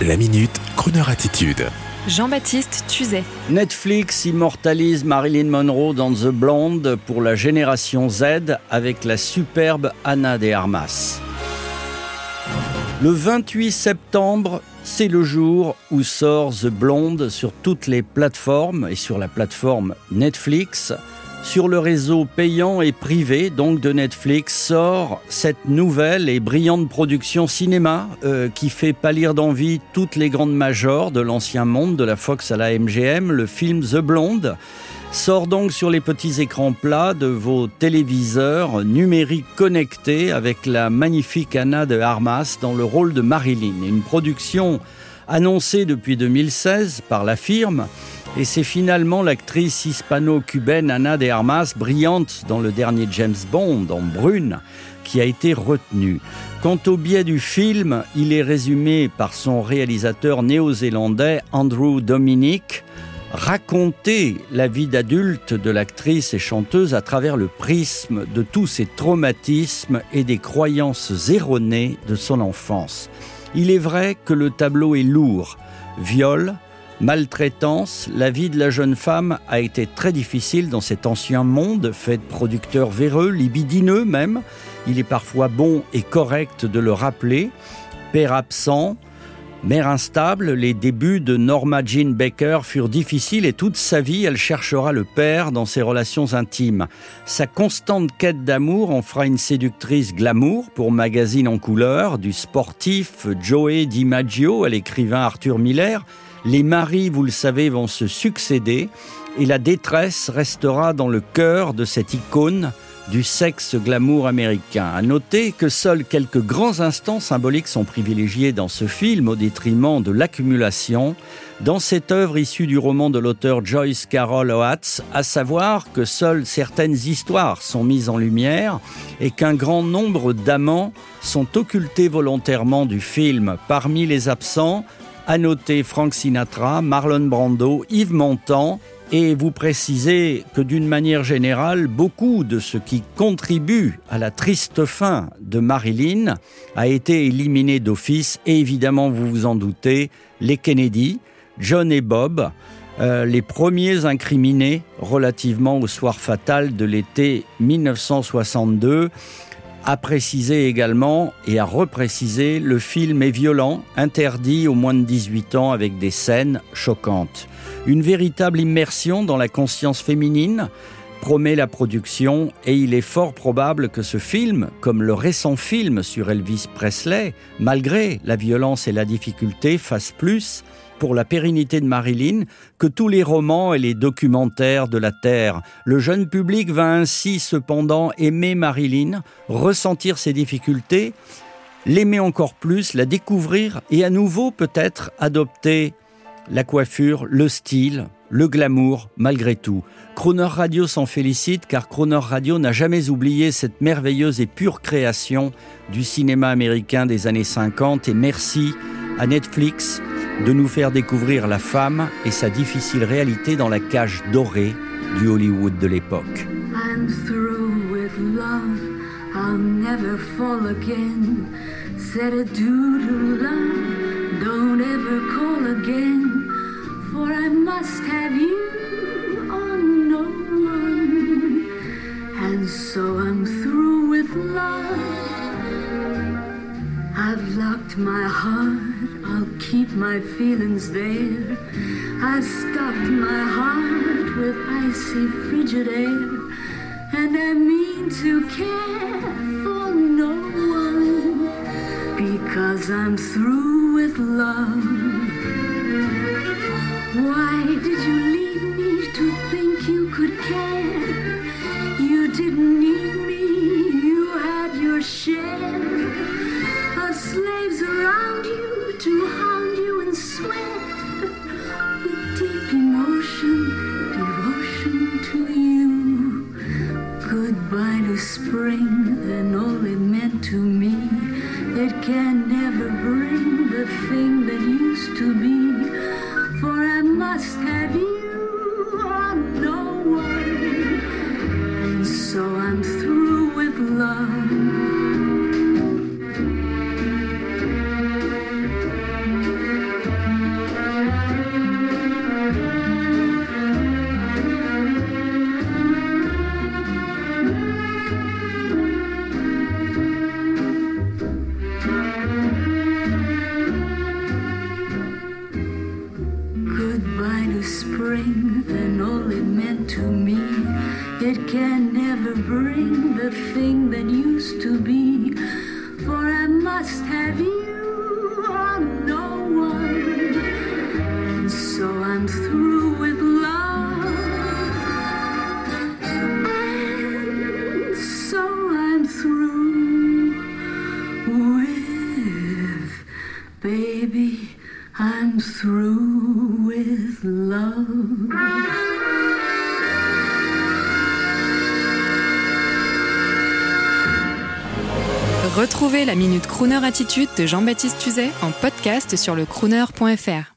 La minute, Kroneur attitude. Jean-Baptiste Tuzet. Netflix immortalise Marilyn Monroe dans The Blonde pour la génération Z avec la superbe Anna de Armas. Le 28 septembre, c'est le jour où sort The Blonde sur toutes les plateformes et sur la plateforme Netflix. Sur le réseau payant et privé donc de Netflix sort cette nouvelle et brillante production cinéma euh, qui fait pâlir d'envie toutes les grandes majors de l'ancien monde de la Fox à la MGM, le film The Blonde sort donc sur les petits écrans plats de vos téléviseurs numériques connectés avec la magnifique Anna de Armas dans le rôle de Marilyn. Une production annoncée depuis 2016 par la firme et c'est finalement l'actrice hispano-cubaine Ana de Armas, brillante dans le dernier James Bond, en brune, qui a été retenue. Quant au biais du film, il est résumé par son réalisateur néo-zélandais Andrew Dominic, raconter la vie d'adulte de l'actrice et chanteuse à travers le prisme de tous ses traumatismes et des croyances erronées de son enfance. Il est vrai que le tableau est lourd. Viol, maltraitance, la vie de la jeune femme a été très difficile dans cet ancien monde fait de producteurs véreux, libidineux même. Il est parfois bon et correct de le rappeler. Père absent, Mère instable, les débuts de Norma Jean Baker furent difficiles et toute sa vie, elle cherchera le père dans ses relations intimes. Sa constante quête d'amour en fera une séductrice glamour pour magazine en couleur, du sportif Joey DiMaggio à l'écrivain Arthur Miller, les maris, vous le savez, vont se succéder et la détresse restera dans le cœur de cette icône du sexe glamour américain. À noter que seuls quelques grands instants symboliques sont privilégiés dans ce film au détriment de l'accumulation dans cette œuvre issue du roman de l'auteur Joyce Carol Oates, à savoir que seules certaines histoires sont mises en lumière et qu'un grand nombre d'amants sont occultés volontairement du film. Parmi les absents, à noter Frank Sinatra, Marlon Brando, Yves Montand, et vous précisez que d'une manière générale, beaucoup de ce qui contribue à la triste fin de Marilyn a été éliminé d'office, et évidemment, vous vous en doutez, les Kennedy, John et Bob, euh, les premiers incriminés relativement au soir fatal de l'été 1962 a précisé également et a reprécisé le film est violent, interdit aux moins de 18 ans avec des scènes choquantes. Une véritable immersion dans la conscience féminine promet la production et il est fort probable que ce film, comme le récent film sur Elvis Presley, malgré la violence et la difficulté, fasse plus pour la pérennité de Marilyn que tous les romans et les documentaires de la Terre. Le jeune public va ainsi cependant aimer Marilyn, ressentir ses difficultés, l'aimer encore plus, la découvrir et à nouveau peut-être adopter la coiffure, le style, le glamour malgré tout. Croner Radio s'en félicite car Croner Radio n'a jamais oublié cette merveilleuse et pure création du cinéma américain des années 50 et merci à Netflix de nous faire découvrir la femme et sa difficile réalité dans la cage dorée du Hollywood de l'époque. Said love, don't ever call again. I've locked my heart, I'll keep my feelings there. I've stopped my heart with icy frigid air. And I mean to care for no one because I'm through with love. Why did you leave It can never bring the thing that used to be, for I must have you And than all it meant to me. It can never bring the thing that used to be. For I must have you or no one. So I'm through with love. And so I'm through with baby. I'm through with love. Retrouvez la Minute Crooner Attitude de Jean-Baptiste Tuzet en podcast sur le crooner.fr.